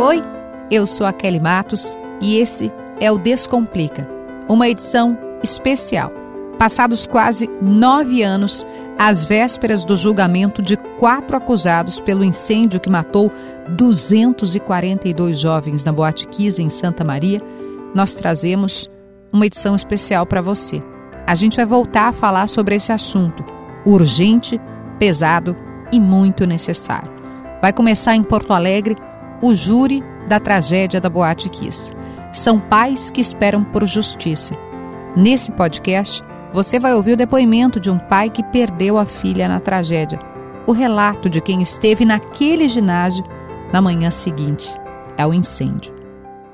Oi, eu sou a Kelly Matos e esse é o Descomplica, uma edição especial. Passados quase nove anos, às vésperas do julgamento de quatro acusados pelo incêndio que matou 242 jovens na Boate Kiss em Santa Maria, nós trazemos uma edição especial para você. A gente vai voltar a falar sobre esse assunto, urgente, pesado e muito necessário. Vai começar em Porto Alegre o júri da tragédia da Boate Kiss. São pais que esperam por justiça. Nesse podcast, você vai ouvir o depoimento de um pai que perdeu a filha na tragédia, o relato de quem esteve naquele ginásio na manhã seguinte ao incêndio.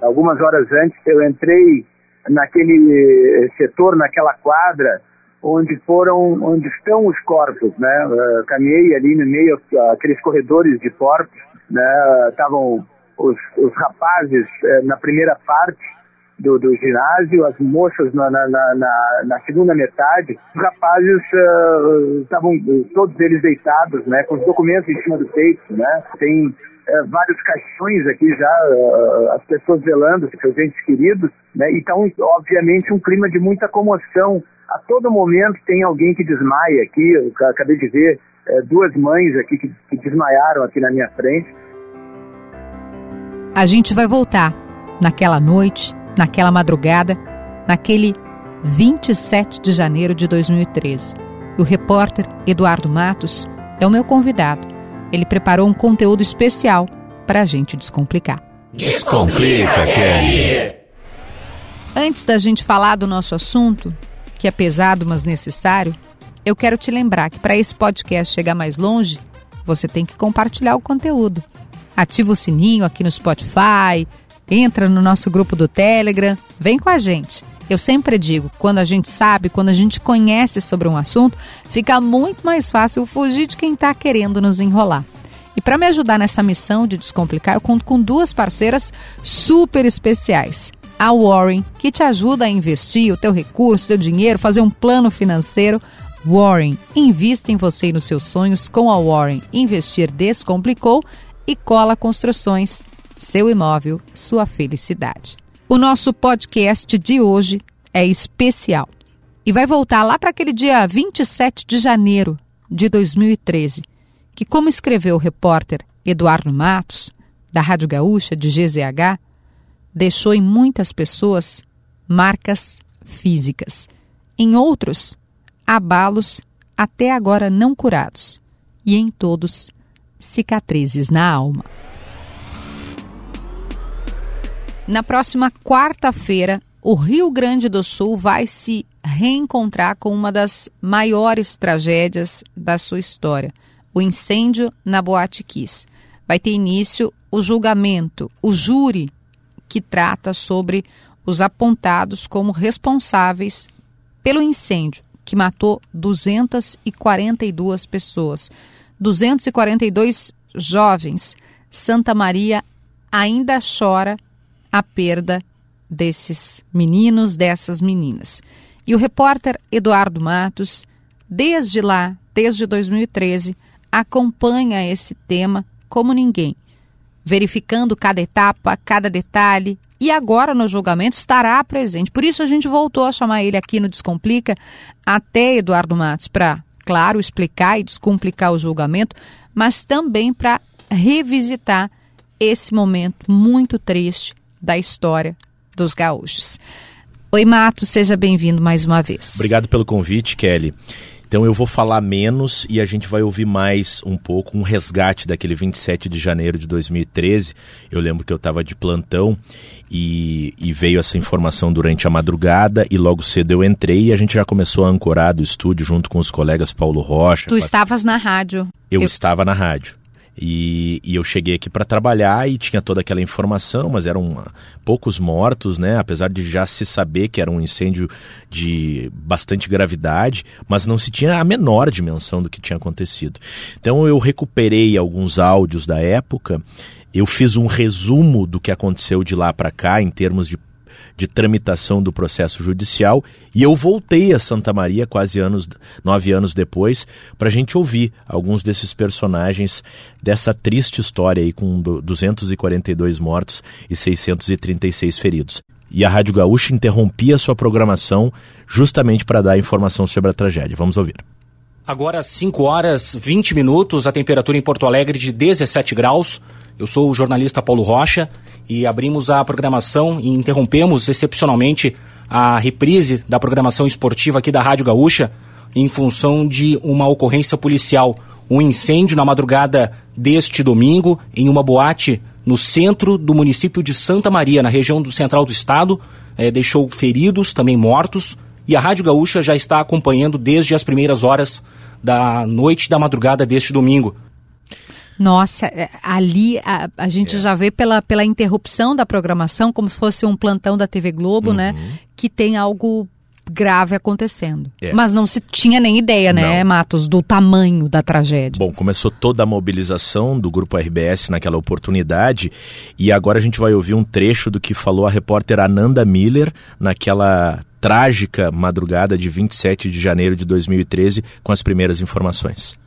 Algumas horas antes, eu entrei naquele setor, naquela quadra, onde foram, onde estão os corpos, né? Uh, caminhei ali no meio, aqueles corredores de corpos? Estavam os, os rapazes uh, na primeira parte do, do ginásio, as moças na, na, na, na segunda metade. Os rapazes estavam uh, todos eles deitados, né? Com os documentos em cima do peito, né? Tem é, vários caixões aqui já, uh, as pessoas velando seus entes queridos, né? Então, obviamente, um clima de muita comoção. A todo momento tem alguém que desmaia aqui. Eu acabei de ver é, duas mães aqui que, que desmaiaram aqui na minha frente. A gente vai voltar naquela noite, naquela madrugada, naquele 27 de janeiro de 2013. O repórter Eduardo Matos é o meu convidado ele preparou um conteúdo especial para a gente descomplicar. Descomplica, Kelly! Antes da gente falar do nosso assunto, que é pesado, mas necessário, eu quero te lembrar que para esse podcast chegar mais longe, você tem que compartilhar o conteúdo. Ativa o sininho aqui no Spotify, entra no nosso grupo do Telegram, vem com a gente. Eu sempre digo, quando a gente sabe, quando a gente conhece sobre um assunto, fica muito mais fácil fugir de quem está querendo nos enrolar. E para me ajudar nessa missão de descomplicar, eu conto com duas parceiras super especiais. A Warren, que te ajuda a investir o teu recurso, seu dinheiro, fazer um plano financeiro. Warren, invista em você e nos seus sonhos com a Warren. Investir descomplicou e Cola Construções, seu imóvel, sua felicidade. O nosso podcast de hoje é especial e vai voltar lá para aquele dia 27 de janeiro de 2013, que, como escreveu o repórter Eduardo Matos, da Rádio Gaúcha de GZH, deixou em muitas pessoas marcas físicas, em outros, abalos até agora não curados, e em todos, cicatrizes na alma. Na próxima quarta-feira, o Rio Grande do Sul vai se reencontrar com uma das maiores tragédias da sua história, o incêndio na Boate Kiss. Vai ter início o julgamento, o júri que trata sobre os apontados como responsáveis pelo incêndio que matou 242 pessoas, 242 jovens. Santa Maria ainda chora a perda desses meninos, dessas meninas. E o repórter Eduardo Matos, desde lá, desde 2013, acompanha esse tema como ninguém, verificando cada etapa, cada detalhe, e agora no julgamento estará presente. Por isso a gente voltou a chamar ele aqui no Descomplica, até Eduardo Matos, para, claro, explicar e descomplicar o julgamento, mas também para revisitar esse momento muito triste da história dos gaúchos. Oi, Mato, seja bem-vindo mais uma vez. Obrigado pelo convite, Kelly. Então eu vou falar menos e a gente vai ouvir mais um pouco um resgate daquele 27 de janeiro de 2013. Eu lembro que eu estava de plantão e, e, veio essa informação durante a madrugada e logo cedo eu entrei e a gente já começou a ancorar do estúdio junto com os colegas Paulo Rocha. Tu estavas na rádio. Eu, eu... estava na rádio. E, e, eu cheguei aqui para trabalhar e tinha toda aquela informação, mas eram poucos mortos, né? Apesar de já se saber que era um incêndio de bastante gravidade, mas não se tinha a menor dimensão do que tinha acontecido. Então eu recuperei alguns áudios da época, eu fiz um resumo do que aconteceu de lá para cá em termos de de tramitação do processo judicial e eu voltei a Santa Maria quase anos, nove anos depois para a gente ouvir alguns desses personagens dessa triste história aí com 242 mortos e 636 feridos. E a Rádio Gaúcha interrompia sua programação justamente para dar informação sobre a tragédia. Vamos ouvir. Agora 5 horas 20 minutos, a temperatura em Porto Alegre de 17 graus. Eu sou o jornalista Paulo Rocha e abrimos a programação e interrompemos excepcionalmente a reprise da programação esportiva aqui da Rádio Gaúcha em função de uma ocorrência policial. Um incêndio na madrugada deste domingo em uma boate no centro do município de Santa Maria, na região do central do estado. É, deixou feridos, também mortos. E a Rádio Gaúcha já está acompanhando desde as primeiras horas da noite da madrugada deste domingo. Nossa, é, ali a, a gente é. já vê pela, pela interrupção da programação, como se fosse um plantão da TV Globo, né, uhum. né? Que tem algo grave acontecendo. É. Mas não se tinha nem ideia, né, não. Matos, do tamanho da tragédia. Bom, começou toda a mobilização do grupo RBS naquela oportunidade e agora a gente vai ouvir um trecho do que falou a repórter Ananda Miller naquela trágica madrugada de 27 de janeiro de 2013 com as primeiras informações.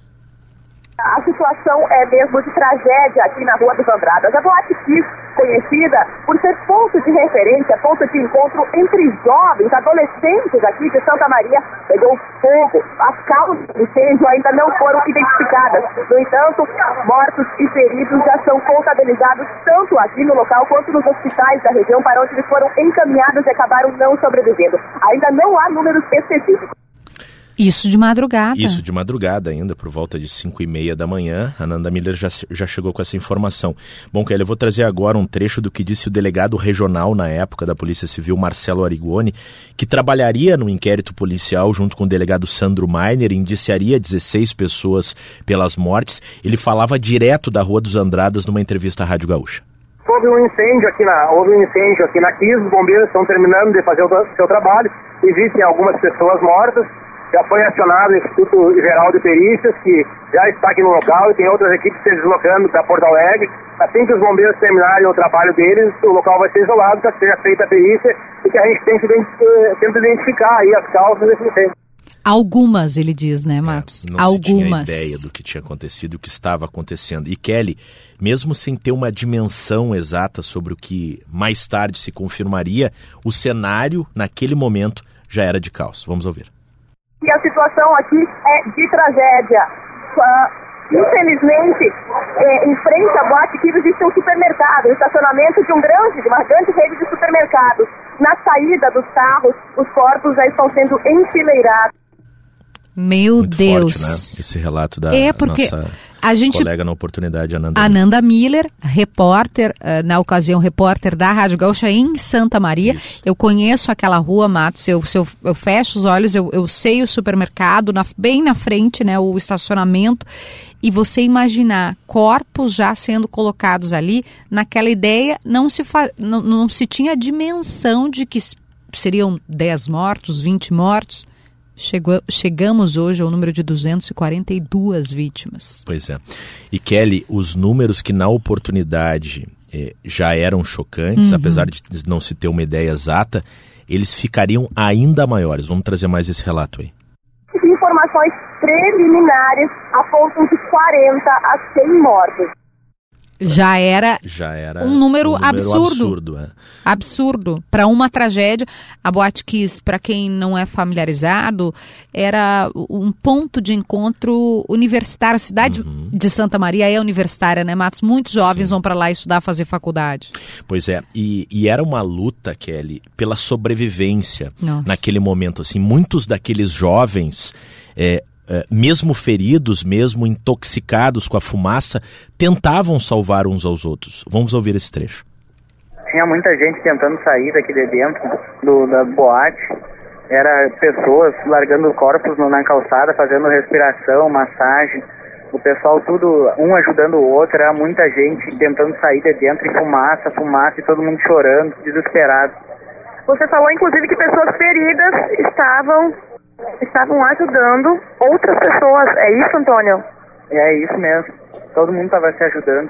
A situação é mesmo de tragédia aqui na Rua dos Andradas. A Boate Kiss, conhecida por ser ponto de referência, ponto de encontro entre jovens, adolescentes aqui de Santa Maria, pegou fogo. As causas do incêndio ainda não foram identificadas. No entanto, mortos e feridos já são contabilizados tanto aqui no local quanto nos hospitais da região para onde eles foram encaminhados e acabaram não sobrevivendo. Ainda não há números específicos. Isso de madrugada. Isso de madrugada ainda, por volta de 5 e meia da manhã. A Nanda Miller já, já chegou com essa informação. Bom, Kelly, eu vou trazer agora um trecho do que disse o delegado regional na época da Polícia Civil, Marcelo Arigoni, que trabalharia no inquérito policial junto com o delegado Sandro Mainer, indiciaria 16 pessoas pelas mortes. Ele falava direto da Rua dos Andradas numa entrevista à Rádio Gaúcha. Houve um incêndio aqui na, houve um incêndio aqui na Kiss, os bombeiros estão terminando de fazer o seu trabalho, existem algumas pessoas mortas, já foi acionado o Instituto Geral de Perícias, que já está aqui no local e tem outras equipes se deslocando para Porto Alegre. Assim que os bombeiros terminarem o trabalho deles, o local vai ser isolado para que seja feita a perícia e que a gente tente, eh, tente identificar aí as causas desse incêndio. Algumas, ele diz, né, Matos? É, não Algumas. Se tinha ideia do que tinha acontecido e o que estava acontecendo. E Kelly, mesmo sem ter uma dimensão exata sobre o que mais tarde se confirmaria, o cenário, naquele momento, já era de caos. Vamos ouvir. E a situação aqui é de tragédia. Uh, infelizmente, é, em frente à boate que existe um supermercado, um estacionamento de um grande, de uma grande rede de supermercados. Na saída dos carros, os corpos já estão sendo enfileirados. Meu Muito Deus. Forte, né? Esse relato da é porque nossa a gente, colega na oportunidade, Ananda, Ananda Miller, repórter, uh, na ocasião repórter da Rádio Gaúcha em Santa Maria. Isso. Eu conheço aquela rua, Matos, eu, eu, eu fecho os olhos, eu, eu sei o supermercado, na, bem na frente, né, o estacionamento, e você imaginar corpos já sendo colocados ali, naquela ideia, não se, fa, não, não se tinha a dimensão de que seriam 10 mortos, 20 mortos. Chegou, chegamos hoje ao número de 242 vítimas. Pois é. E Kelly, os números que na oportunidade eh, já eram chocantes, uhum. apesar de não se ter uma ideia exata, eles ficariam ainda maiores. Vamos trazer mais esse relato aí. Informações preliminares apontam de 40 a 100 mortos já era, já era um número, um número absurdo. Absurdo, é. absurdo para uma tragédia. A Boate Kiss, para quem não é familiarizado, era um ponto de encontro universitário. A cidade uhum. de Santa Maria é universitária, né, Matos? Muitos jovens Sim. vão para lá estudar, fazer faculdade. Pois é, e, e, era uma luta, Kelly, pela sobrevivência Nossa. naquele momento. Assim, muitos daqueles jovens é, mesmo feridos, mesmo intoxicados com a fumaça, tentavam salvar uns aos outros. Vamos ouvir esse trecho. Tinha muita gente tentando sair daqui de dentro do, da boate. Era pessoas largando corpos na calçada, fazendo respiração, massagem. O pessoal tudo, um ajudando o outro, era muita gente tentando sair de dentro e fumaça, fumaça e todo mundo chorando, desesperado. Você falou inclusive que pessoas feridas estavam estavam ajudando outras pessoas. É isso, Antônio? É isso mesmo. Todo mundo estava se ajudando.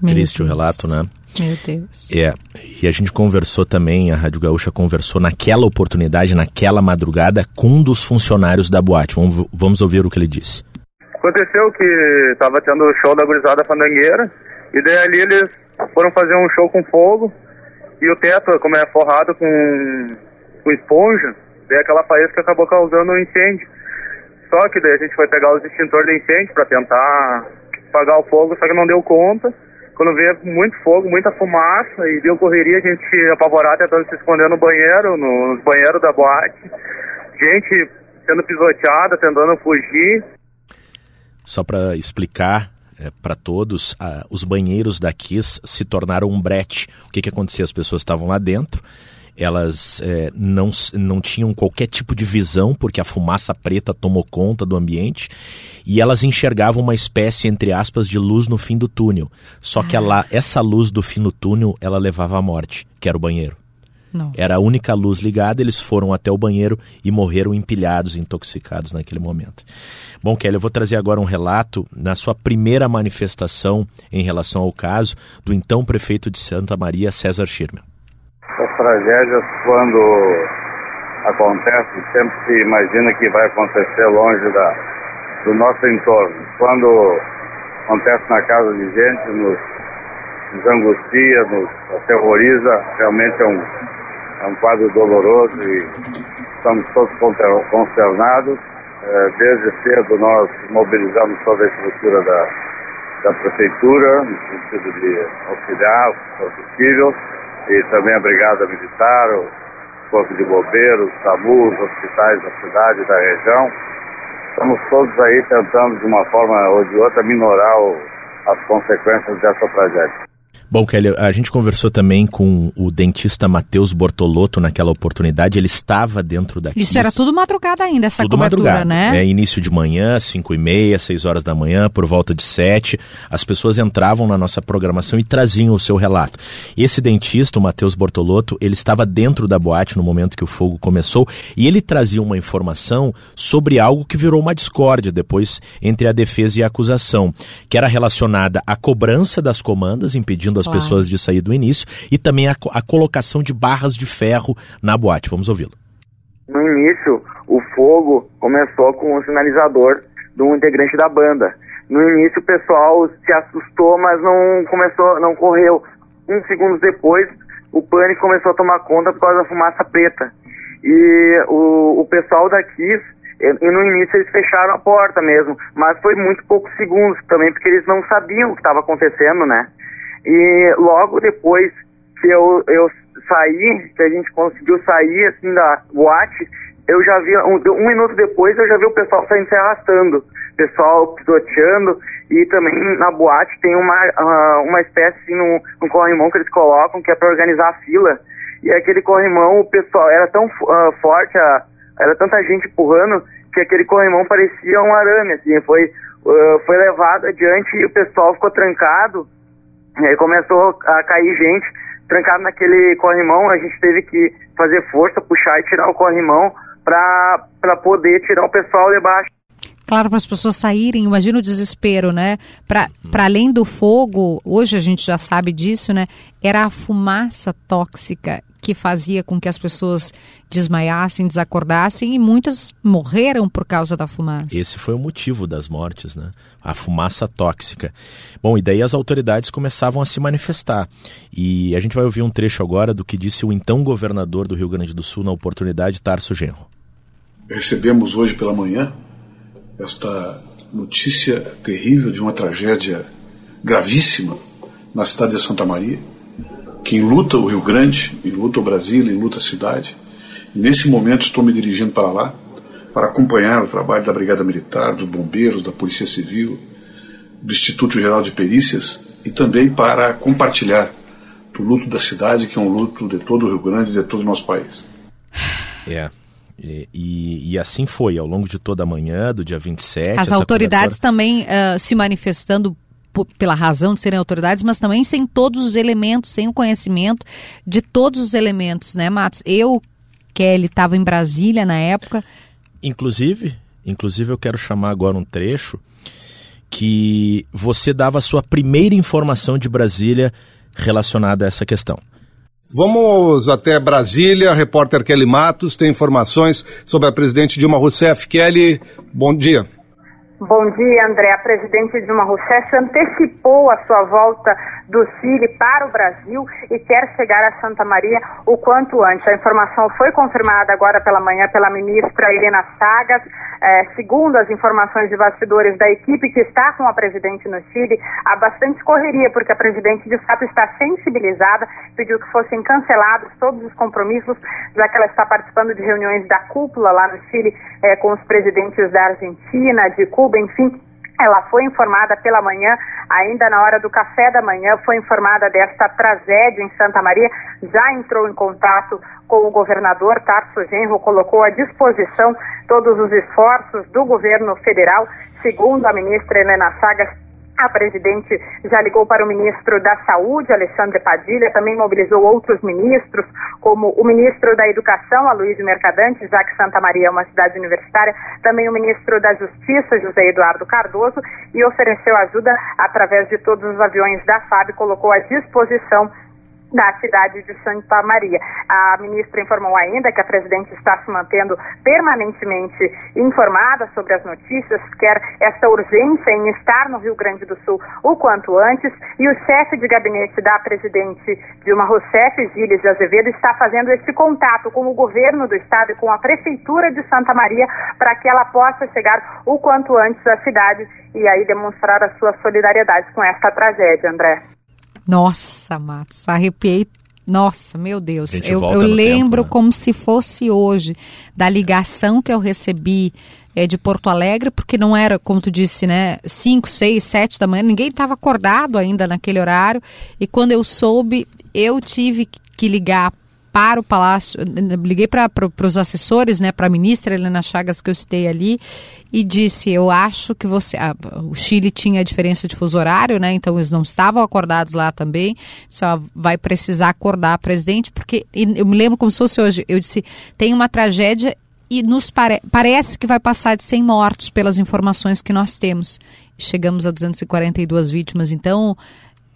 Meu Triste o Deus. relato, né? Meu Deus. É, e a gente conversou também, a Rádio Gaúcha conversou naquela oportunidade, naquela madrugada, com um dos funcionários da boate. Vamos, vamos ouvir o que ele disse. Aconteceu que tava tendo o show da gurizada fandangueira, e daí ali eles foram fazer um show com fogo, e o teto, como é forrado com, com esponja, daí aquela faísca acabou causando um incêndio. Só que daí a gente foi pegar os extintores de incêndio para tentar apagar o fogo, só que não deu conta. Quando veio muito fogo, muita fumaça e deu correria, a gente apavorado tentando se esconder no banheiro, no- banheiros da boate. Gente sendo pisoteada, tentando fugir. Só para explicar para todos, os banheiros da Kiss se tornaram um brete. O que, que acontecia? As pessoas estavam lá dentro, elas eh, não, não tinham qualquer tipo de visão, porque a fumaça preta tomou conta do ambiente, e elas enxergavam uma espécie, entre aspas, de luz no fim do túnel. Só que ela, essa luz do fim do túnel, ela levava à morte, que era o banheiro. Nossa. Era a única luz ligada, eles foram até o banheiro e morreram empilhados, intoxicados naquele momento. Bom, Kelly, eu vou trazer agora um relato na sua primeira manifestação em relação ao caso do então prefeito de Santa Maria, César Schirmer. As tragédias, quando acontecem, sempre se imagina que vai acontecer longe da, do nosso entorno. Quando acontece na casa de gente, nos, nos angustia, nos aterroriza, realmente é um, é um quadro doloroso e estamos todos consternados. Eh, Desde cedo nós mobilizamos toda a estrutura da, da prefeitura, no sentido de auxiliar, for possível, e também a Brigada Militar, o Corpo de Bombeiros, SAMU, os hospitais da cidade e da região. Estamos todos aí tentando, de uma forma ou de outra, minorar as consequências dessa tragédia. Bom, Kelly, a gente conversou também com o dentista Matheus Bortolotto naquela oportunidade. Ele estava dentro da Isso era tudo madrugada ainda, essa Tudo madrugada, né? É início de manhã, 5 e meia, 6 horas da manhã, por volta de 7. As pessoas entravam na nossa programação e traziam o seu relato. Esse dentista, o Matheus Bortolotto, ele estava dentro da boate no momento que o fogo começou e ele trazia uma informação sobre algo que virou uma discórdia depois entre a defesa e a acusação, que era relacionada à cobrança das comandas, impedindo as Claro. pessoas de sair do início, e também a, a colocação de barras de ferro na boate. Vamos ouvi-lo. No início, o fogo começou com o sinalizador de um integrante da banda. No início, o pessoal se assustou, mas não começou, não correu. Uns segundos depois, o pânico começou a tomar conta por causa da fumaça preta. E o, o pessoal da Kiss, e, e no início eles fecharam a porta mesmo, mas foi muito poucos segundos também, porque eles não sabiam o que estava acontecendo, né? E logo depois que eu, eu saí, que a gente conseguiu sair assim da boate, eu já vi, um, um minuto depois eu já vi o pessoal saindo se arrastando, pessoal pisoteando, e também na boate tem uma, ah, uma espécie assim, no, no corrimão que eles colocam, que é para organizar a fila, e aquele corrimão, o pessoal, era tão ah, forte, a- era tanta gente empurrando, que aquele corrimão parecia um arame, assim, foi, ah, foi levado adiante e o pessoal ficou trancado, e aí começou a cair gente trancado naquele corrimão, a gente teve que fazer força, puxar e tirar o corrimão para poder tirar o pessoal de baixo. Claro, para as pessoas saírem, imagina o desespero, né? Para além do fogo, hoje a gente já sabe disso, né? Era a fumaça tóxica que fazia com que as pessoas desmaiassem, desacordassem e muitas morreram por causa da fumaça. Esse foi o motivo das mortes, né? A fumaça tóxica. Bom, e daí as autoridades começavam a se manifestar. E a gente vai ouvir um trecho agora do que disse o então governador do Rio Grande do Sul na oportunidade, Tarso Genro. Recebemos hoje pela manhã esta notícia terrível de uma tragédia gravíssima na cidade de Santa Maria, que enluta o Rio Grande, enluta o Brasil, enluta a cidade. Nesse momento estou me dirigindo para lá para acompanhar o trabalho da Brigada Militar, dos Bombeiros, da Polícia Civil, do Instituto Geral de Perícias e também para compartilhar do luto da cidade, que é um luto de todo o Rio Grande e de todo o nosso país. É. E, e, e assim foi, ao longo de toda a manhã, do dia 27. As autoridades cobertura- também ah, se manifestando pela razão de serem autoridades, mas também sem todos os elementos, sem o conhecimento de todos os elementos, né, Matos? Eu, Kelly, estava em Brasília na época. Inclusive, inclusive eu quero chamar agora um trecho que você dava a sua primeira informação de Brasília relacionada a essa questão. Vamos até Brasília. A repórter Kelly Matos tem informações sobre a presidente Dilma Rousseff. Kelly, bom dia. Bom dia, André. A presidente Dilma Rousseff antecipou a sua volta do Chile para o Brasil e quer chegar a Santa Maria o quanto antes. A informação foi confirmada agora pela manhã pela ministra Helena Chagas. É, segundo as informações de bastidores da equipe que está com a presidente no Chile, há bastante correria, porque a presidente de fato está sensibilizada, pediu que fossem cancelados todos os compromissos, já que ela está participando de reuniões da cúpula lá no Chile é, com os presidentes da Argentina, de Cuba Cuba, enfim, ela foi informada pela manhã, ainda na hora do café da manhã, foi informada desta tragédia em Santa Maria, já entrou em contato com o governador Tarso Genro, colocou à disposição todos os esforços do governo federal, segundo a ministra Helena Chagas, a presidente já ligou para o ministro da Saúde, Alexandre Padilha, também mobilizou outros ministros, como o ministro da Educação, Aloysio Mercadante, já que Santa Maria é uma cidade universitária, também o ministro da Justiça, José Eduardo Cardoso, e ofereceu ajuda através de todos os aviões da FAB, colocou à disposição da cidade de Santa Maria. A ministra informou ainda que a presidente está se mantendo permanentemente informada sobre as notícias, quer essa urgência em estar no Rio Grande do Sul o quanto antes, e o chefe de gabinete da presidente Dilma Rousseff, Gilles de Azevedo, está fazendo esse contato com o governo do estado e com a prefeitura de Santa Maria para que ela possa chegar o quanto antes à cidade e aí demonstrar a sua solidariedade com esta tragédia, André. Nossa, Matos, arrepiei. Nossa, meu Deus. Eu, eu lembro tempo, né? como se fosse hoje da ligação que eu recebi é, de Porto Alegre, porque não era, como tu disse, né, 5, 6, 7 da manhã, ninguém estava acordado ainda naquele horário. E quando eu soube, eu tive que ligar para o Palácio, liguei para os assessores, né, para a ministra Helena Chagas que eu citei ali e disse, eu acho que você, ah, o Chile tinha diferença de fuso horário, né, então eles não estavam acordados lá também, só vai precisar acordar, presidente, porque eu me lembro como se fosse hoje, eu disse, tem uma tragédia e nos pare parece que vai passar de 100 mortos pelas informações que nós temos. Chegamos a 242 vítimas, então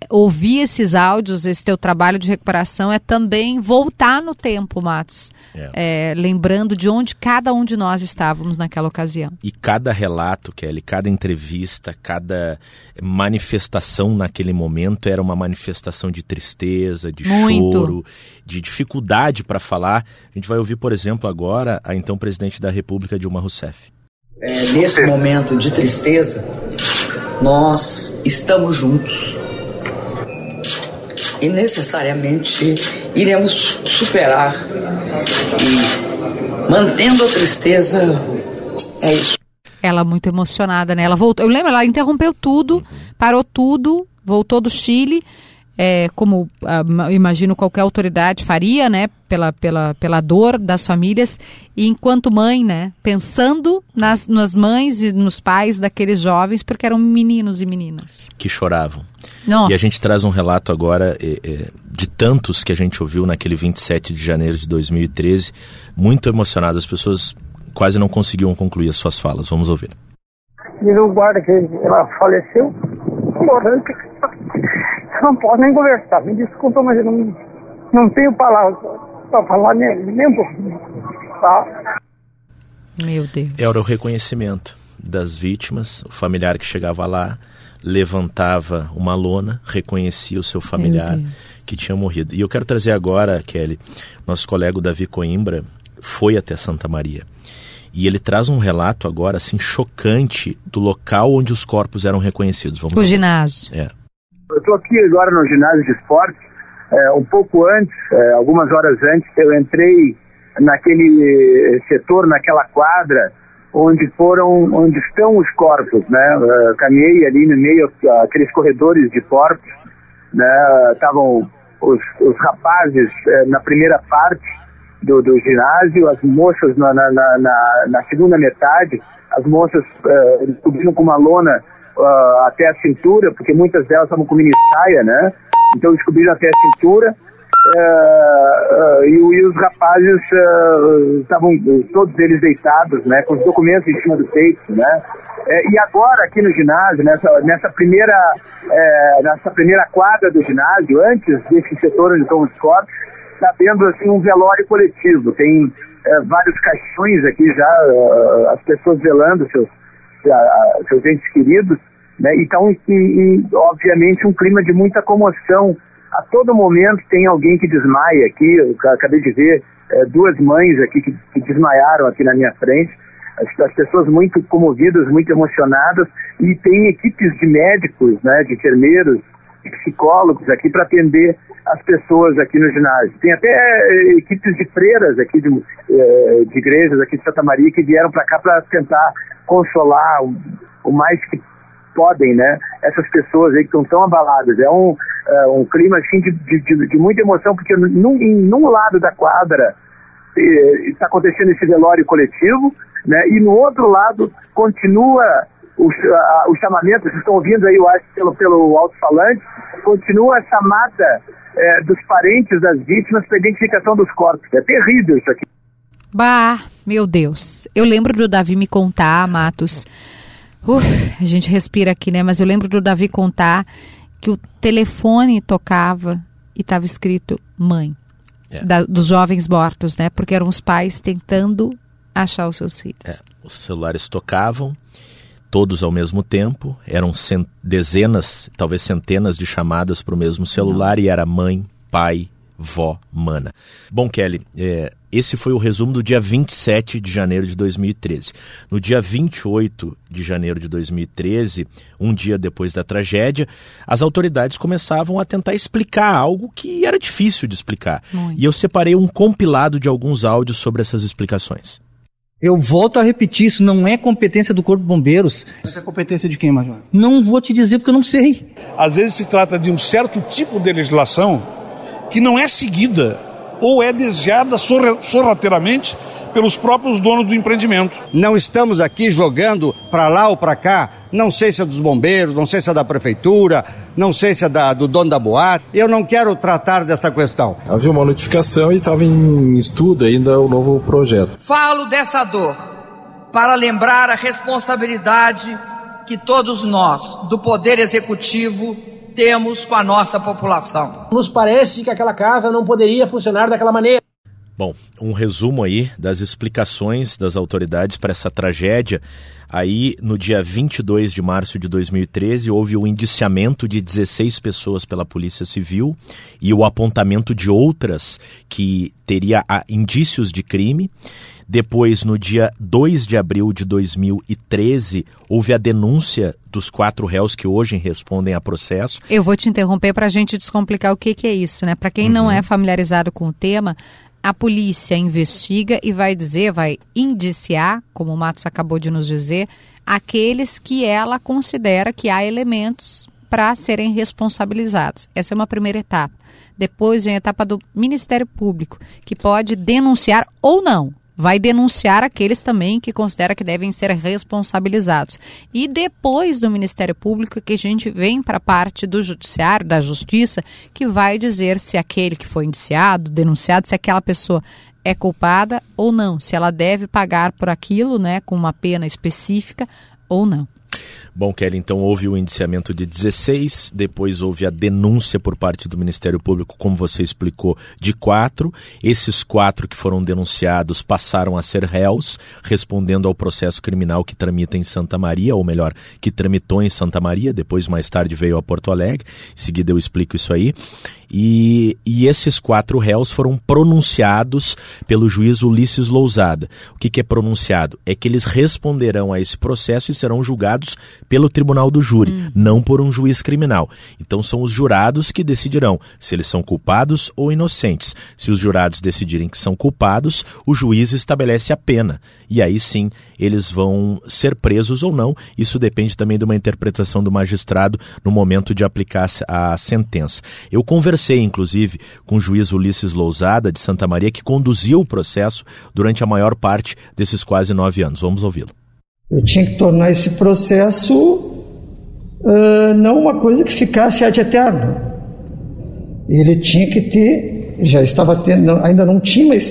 ouvir esses áudios, esse teu trabalho de recuperação é também voltar no tempo, Matos. É. É, lembrando de onde cada um de nós estávamos naquela ocasião. E cada relato, Kelly, cada entrevista, cada manifestação naquele momento era uma manifestação de tristeza, de Muito. choro, de dificuldade para falar. A gente vai ouvir, por exemplo, agora a então presidente da República, Dilma Rousseff. É, nesse momento de tristeza, nós estamos juntos e necessariamente iremos superar. E mantendo a tristeza, é isso. Ela muito emocionada, né? Ela voltou. Eu lembro, ela interrompeu tudo, parou tudo, voltou do Chile é, como uh, imagino qualquer autoridade faria, né, pela, pela, pela dor das famílias, e enquanto mãe, né, pensando nas, nas mães e nos pais daqueles jovens, porque eram meninos e meninas. Que choravam. Nossa. E a gente traz um relato agora é, é, de tantos que a gente ouviu naquele 27 de janeiro de 2013, muito emocionado, as pessoas quase não conseguiam concluir as suas falas. Vamos ouvir. Diz o guarda que ela faleceu, morrendo não posso nem conversar. Me desculpa, mas eu não, não tenho palavras para falar nem, nem um pouquinho. Tá? Meu Deus. Era o reconhecimento das vítimas, o familiar que chegava lá levantava uma lona, reconhecia o seu familiar que tinha morrido. E eu quero trazer agora, Kelly, nosso colega Davi Coimbra foi até Santa Maria. E ele traz um relato agora assim chocante do local onde os corpos eram reconhecidos. Vamos o ginásio. É. Eu estou aqui agora no ginásio de esporte. É, um pouco antes, é, algumas horas antes, eu entrei naquele setor, naquela quadra, onde foram, onde estão os corpos, né? Eu caminhei ali no meio, aqueles corredores de corpos, né? Estavam os, os rapazes é, na primeira parte do, do ginásio, as moças na, na, na, na segunda metade, as moças é, cobrindo com uma lona uh, até a cintura, porque muitas delas estavam com mini saia, né? Então descobriram até a cintura uh, e, e, os rapazes estavam todos eles deitados, né, com os documentos em cima do peito, né. e agora aqui no ginásio, nessa, nessa primeira nessa primeira quadra do ginásio, antes desse setor onde estão os corpos, está tendo assim um velório coletivo. Tem vários caixões aqui já, as pessoas velando seus seus entes queridos, né? Então, e, e, obviamente um clima de muita comoção a todo momento tem alguém que desmaia aqui. Eu acabei de ver é, duas mães aqui que, que, desmaiaram aqui na minha frente. As, as, pessoas muito comovidas, muito emocionadas. E tem equipes de médicos, né, de enfermeiros, de psicólogos aqui para atender as pessoas aqui no ginásio. Tem até é, equipes de freiras aqui, de, é, de igrejas aqui de Santa Maria, que vieram para cá para tentar consolar o, o mais que podem, né? Essas pessoas aí que estão tão abaladas. É um, é, um clima assim de, de, de, muita emoção, porque num, num lado da quadra está acontecendo esse velório coletivo, né? E no outro lado continua o, a, o chamamento, vocês estão ouvindo aí, eu acho, pelo, pelo alto-falante, continua a chamada é, dos parentes das vítimas para identificação dos corpos. É terrível isso aqui. Bah, meu Deus. Eu lembro do Davi me contar, Matos, Uf, a gente respira aqui, né? Mas eu lembro do Davi contar que o telefone tocava e estava escrito mãe. É. Da, dos jovens mortos, né? Porque eram os pais tentando achar os seus filhos. É. Os celulares tocavam, todos ao mesmo tempo, eram dezenas, talvez centenas de chamadas para o mesmo celular Nossa. e era mãe, pai, vó, mana. Bom, Kelly, é, esse foi o resumo do dia 27 de janeiro de 2013. No dia 28 de janeiro de 2013, um dia depois da tragédia, as autoridades começavam a tentar explicar algo que era difícil de explicar. Muito. E eu separei um compilado de alguns áudios sobre essas explicações. Eu volto a repetir, isso não é competência do Corpo de Bombeiros. Isso é competência de quem, Major? Não vou te dizer porque eu não sei. Às vezes se trata de um certo tipo de legislação que não é seguida ou é desviada sorrateiramente pelos próprios donos do empreendimento. Não estamos aqui jogando para lá ou para cá, não sei se é dos bombeiros, não sei se é da prefeitura, não sei se é da, do dono da boate. Eu não quero tratar dessa questão. Havia uma notificação e estava em estudo ainda o novo projeto. Falo dessa dor para lembrar a responsabilidade que todos nós, do Poder Executivo, temos com a nossa população. Nos parece que aquela casa não poderia funcionar daquela maneira. Bom, um resumo aí das explicações das autoridades para essa tragédia. Aí, no dia 22 de março de 2013, houve o indiciamento de 16 pessoas pela Polícia Civil e o apontamento de outras que teria ah, indícios de crime. Depois, no dia 2 de abril de 2013, houve a denúncia dos quatro réus que hoje respondem a processo. Eu vou te interromper para a gente descomplicar o que, que é isso, né? Para quem uhum. não é familiarizado com o tema, a polícia investiga e vai dizer, vai indiciar, como o Matos acabou de nos dizer, aqueles que ela considera que há elementos para serem responsabilizados. Essa é uma primeira etapa. Depois vem a etapa do Ministério Público, que pode denunciar ou não vai denunciar aqueles também que considera que devem ser responsabilizados. E depois do Ministério Público que a gente vem para a parte do judiciário, da justiça, que vai dizer se aquele que foi indiciado, denunciado, se aquela pessoa é culpada ou não, se ela deve pagar por aquilo, né, com uma pena específica ou não. Bom, Kelly, então houve o indiciamento de 16, depois houve a denúncia por parte do Ministério Público, como você explicou, de quatro. Esses quatro que foram denunciados passaram a ser réus, respondendo ao processo criminal que tramita em Santa Maria, ou melhor, que tramitou em Santa Maria, depois mais tarde veio a Porto Alegre. Em seguida eu explico isso aí. E, e esses quatro réus foram pronunciados pelo juiz Ulisses Lousada. O que, que é pronunciado? É que eles responderão a esse processo e serão julgados pelo tribunal do júri, hum. não por um juiz criminal. Então são os jurados que decidirão se eles são culpados ou inocentes. Se os jurados decidirem que são culpados, o juiz estabelece a pena. E aí sim eles vão ser presos ou não. Isso depende também de uma interpretação do magistrado no momento de aplicar a sentença. Eu conversei, inclusive, com o juiz Ulisses Lousada, de Santa Maria, que conduziu o processo durante a maior parte desses quase nove anos. Vamos ouvi-lo. Eu tinha que tornar esse processo uh, não uma coisa que ficasse ad eterno. Ele tinha que ter já estava tendo, ainda não tinha, mas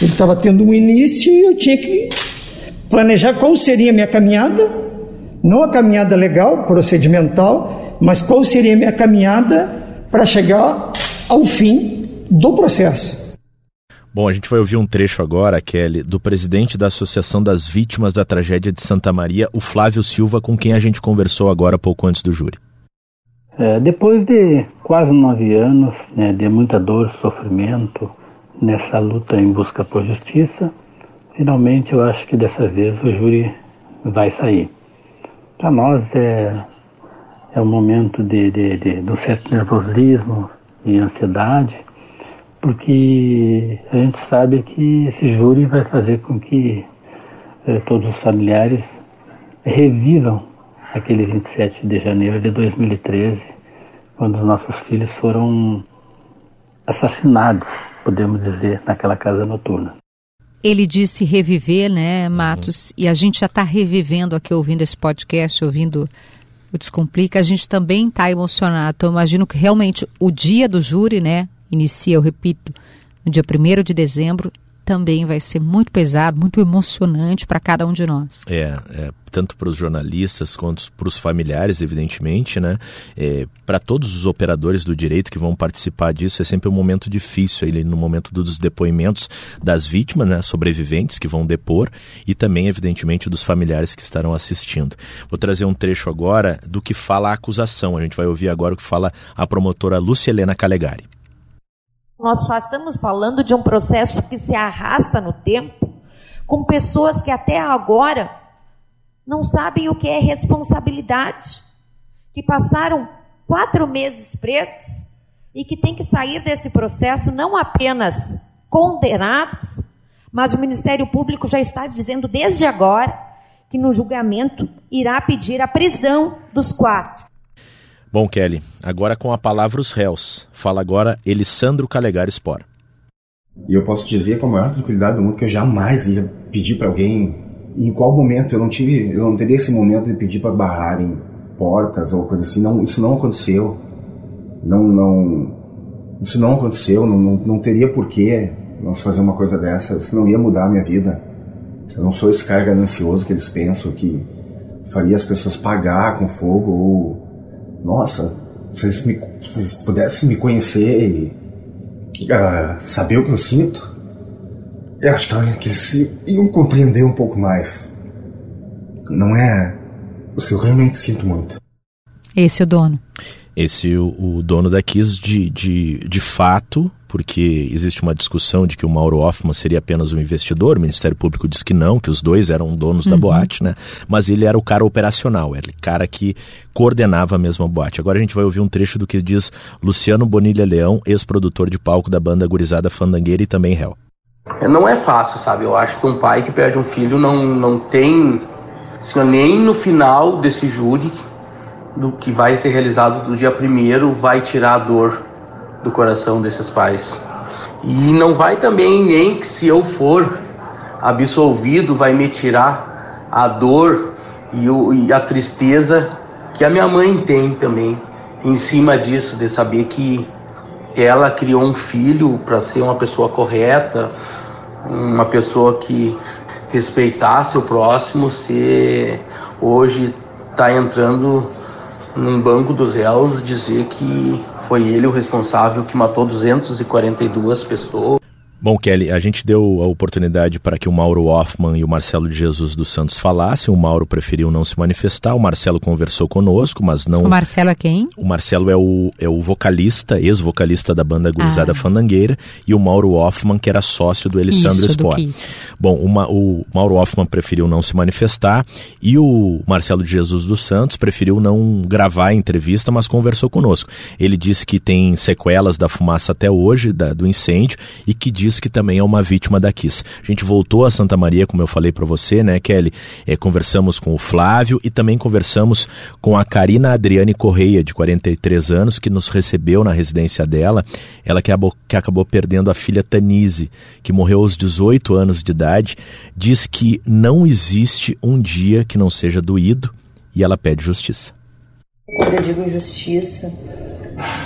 ele estava tendo um início e eu tinha que planejar qual seria a minha caminhada, não a caminhada legal, procedimental, mas qual seria a minha caminhada para chegar ao fim do processo. Bom, a gente vai ouvir um trecho agora, Kelly, do presidente da Associação das Vítimas da Tragédia de Santa Maria, o Flávio Silva, com quem a gente conversou agora pouco antes do júri. É, depois de quase nove anos né, de muita dor, sofrimento, nessa luta em busca por justiça, finalmente eu acho que dessa vez o júri vai sair. Para nós é, é um momento de, de, de, de um certo nervosismo e ansiedade, porque a gente sabe que esse júri vai fazer com que eh, todos os familiares revivam aquele 27 de janeiro de 2013, quando os nossos filhos foram assassinados, podemos dizer, naquela casa noturna. Ele disse reviver, né, Matos? Uhum. E a gente já está revivendo aqui, ouvindo esse podcast, ouvindo o Descomplica. A gente também está emocionado. Então, eu imagino que realmente o dia do júri, né, inicia, eu repito, no dia 1 de dezembro, também vai ser muito pesado, muito emocionante para cada um de nós. É, é tanto para os jornalistas quanto para os familiares, evidentemente, né? É, para todos os operadores do direito que vão participar disso, é sempre um momento difícil, ele no momento dos depoimentos das vítimas, né, sobreviventes que vão depor e também, evidentemente, dos familiares que estarão assistindo. Vou trazer um trecho agora do que fala a acusação. A gente vai ouvir agora o que fala a promotora Lúcia Helena Calegari. Nós só estamos falando de um processo que se arrasta no tempo, com pessoas que até agora não sabem o que é responsabilidade, que passaram quatro meses presos e que têm que sair desse processo não apenas condenados, mas o Ministério Público já está dizendo desde agora que no julgamento irá pedir a prisão dos quatro. Bom, Kelly, agora com a palavra os réus. Fala agora Elisandro Calegari Spor. E eu posso dizer com a maior tranquilidade do mundo que eu jamais ia pedir para alguém. Em qual momento eu não tive, eu não teria esse momento de pedir para barrarem portas ou coisa assim. Não, isso não aconteceu. Não, não, isso não aconteceu. Não, não, não teria porquê nós fazer uma coisa dessa. Isso não ia mudar a minha vida. Eu não sou esse cara ganancioso que eles pensam que faria as pessoas pagar com fogo ou nossa, se eles, me, eles pudessem me conhecer e uh, saber o que eu sinto, eu acho que eles iam compreender um pouco mais. Não é o que eu realmente sinto muito. Esse é o dono. Esse o, o dono da Kiss de, de, de fato porque existe uma discussão de que o Mauro Hoffman seria apenas um investidor, o Ministério Público diz que não, que os dois eram donos uhum. da boate, né? Mas ele era o cara operacional, era o cara que coordenava a mesma boate. Agora a gente vai ouvir um trecho do que diz Luciano Bonilha Leão, ex-produtor de palco da banda Gurizada Fandangueira e também réu. É, não é fácil, sabe? Eu acho que um pai que perde um filho não, não tem, assim, nem no final desse júri, do que vai ser realizado do dia primeiro, vai tirar a dor do coração desses pais. E não vai também nem que se eu for absolvido vai me tirar a dor e, o, e a tristeza que a minha mãe tem também em cima disso, de saber que ela criou um filho para ser uma pessoa correta, uma pessoa que respeitasse o próximo, se hoje está entrando num banco dos réus dizer que foi ele o responsável que matou 242 pessoas. Bom, Kelly, a gente deu a oportunidade para que o Mauro Hoffman e o Marcelo de Jesus dos Santos falassem. O Mauro preferiu não se manifestar, o Marcelo conversou conosco, mas não. O Marcelo é quem? O Marcelo é o, é o vocalista, ex-vocalista da banda Gurizada ah. Fandangueira, e o Mauro Hoffman, que era sócio do Elisandro Sport. Bom, uma, o Mauro Hoffman preferiu não se manifestar e o Marcelo de Jesus dos Santos preferiu não gravar a entrevista, mas conversou conosco. Ele disse que tem sequelas da fumaça até hoje, da, do incêndio, e que diz que também é uma vítima da Kiss. A gente voltou a Santa Maria, como eu falei para você, né, Kelly? É, conversamos com o Flávio e também conversamos com a Karina Adriane Correia, de 43 anos, que nos recebeu na residência dela. Ela que acabou, que acabou perdendo a filha Tanise, que morreu aos 18 anos de idade. Diz que não existe um dia que não seja doído e ela pede justiça. Eu digo justiça,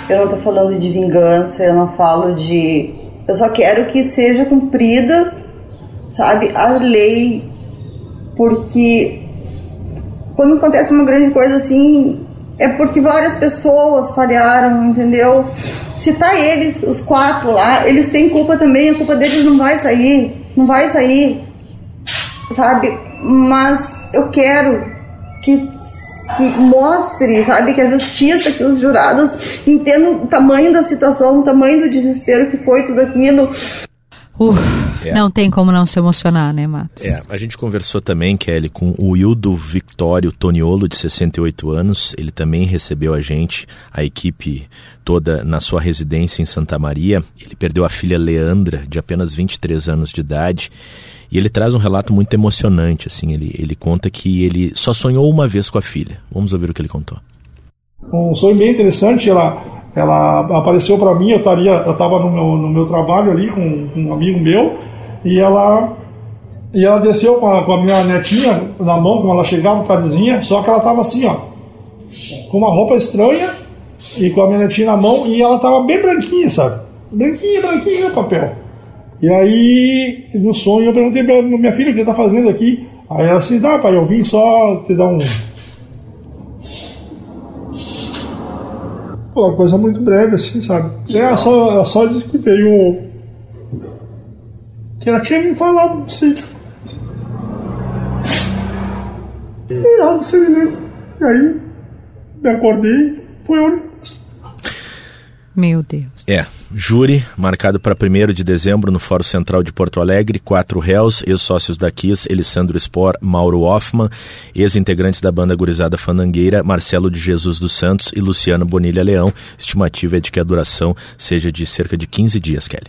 eu não estou falando de vingança, eu não falo de Eu só quero que seja cumprida, sabe, a lei, porque quando acontece uma grande coisa assim, é porque várias pessoas falharam, entendeu? Se tá eles, os quatro lá, eles têm culpa também, a culpa deles não vai sair, não vai sair, sabe? Mas eu quero que, que mostre, sabe, que a justiça, que os jurados entendam o tamanho da situação, o tamanho do desespero que foi tudo aquilo. Uf, é. Não tem como não se emocionar, né, Matos? É, a gente conversou também, Kelly, com o Hildo Victório Toniolo, de 68 anos. Ele também recebeu a gente, a equipe toda, na sua residência em Santa Maria. Ele perdeu a filha Leandra, de apenas 23 anos de idade. E ele traz um relato muito emocionante, assim. Ele, ele conta que ele só sonhou uma vez com a filha. Vamos ouvir o que ele contou. Um sonho bem interessante. Ela ela apareceu para mim, eu estaria, eu estava no meu, no meu trabalho ali com, com, um amigo meu e ela e ela desceu com a, com a minha netinha na mão, quando ela chegava tardezinha, só que ela estava assim, ó, com uma roupa estranha e com a minha netinha na mão e ela estava bem branquinha, sabe? Branquinha, branquinha papel. E aí, no sonho, eu perguntei pra minha filha o que está fazendo aqui. Aí ela disse, ah, pai, eu vim só te dar um, Pô, uma coisa muito breve, assim, sabe? É, só, ela só disse que veio. Que ela tinha me falado, não sei. E ela não sei, né? E aí, me acordei, foi única Meu Deus. É, Júri, marcado para 1 de dezembro no Fórum Central de Porto Alegre, quatro réus, ex-sócios da KISS, Elisandro Spor, Mauro Hoffman, ex-integrantes da banda gurizada Fanangueira, Marcelo de Jesus dos Santos e Luciano Bonilha Leão. Estimativa é de que a duração seja de cerca de 15 dias, Kelly.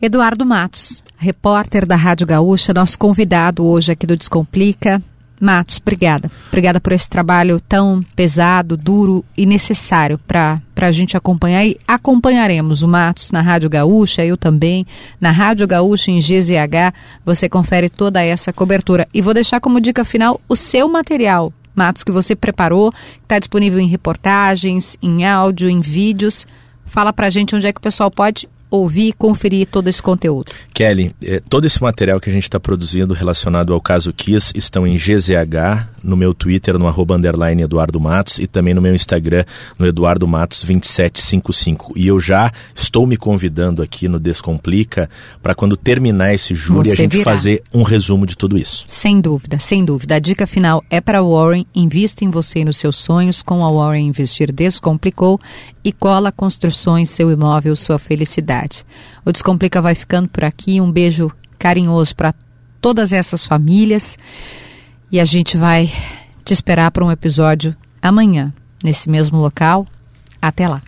Eduardo Matos, repórter da Rádio Gaúcha, nosso convidado hoje aqui do Descomplica. Matos, obrigada. Obrigada por esse trabalho tão pesado, duro e necessário para a gente acompanhar. E acompanharemos o Matos na Rádio Gaúcha, eu também, na Rádio Gaúcha em GZH. Você confere toda essa cobertura. E vou deixar como dica final o seu material, Matos, que você preparou, está disponível em reportagens, em áudio, em vídeos. Fala para a gente onde é que o pessoal pode ouvir e conferir todo esse conteúdo. Kelly, eh, todo esse material que a gente está produzindo relacionado ao caso Kiss estão em GZH, no meu Twitter, no arroba underline Eduardo Matos, e também no meu Instagram, no Eduardo Matos 2755. E eu já estou me convidando aqui no Descomplica para quando terminar esse júri Você a gente virá. fazer um resumo de tudo isso. Sem dúvida, sem dúvida. A dica final é para Warren, invista em você e nos seus sonhos. Com a Warren Investir Descomplicou e cola construções, seu imóvel, sua felicidade. O Descomplica vai ficando por aqui. Um beijo carinhoso para todas essas famílias e a gente vai te esperar para um episódio amanhã, nesse mesmo local. Até lá.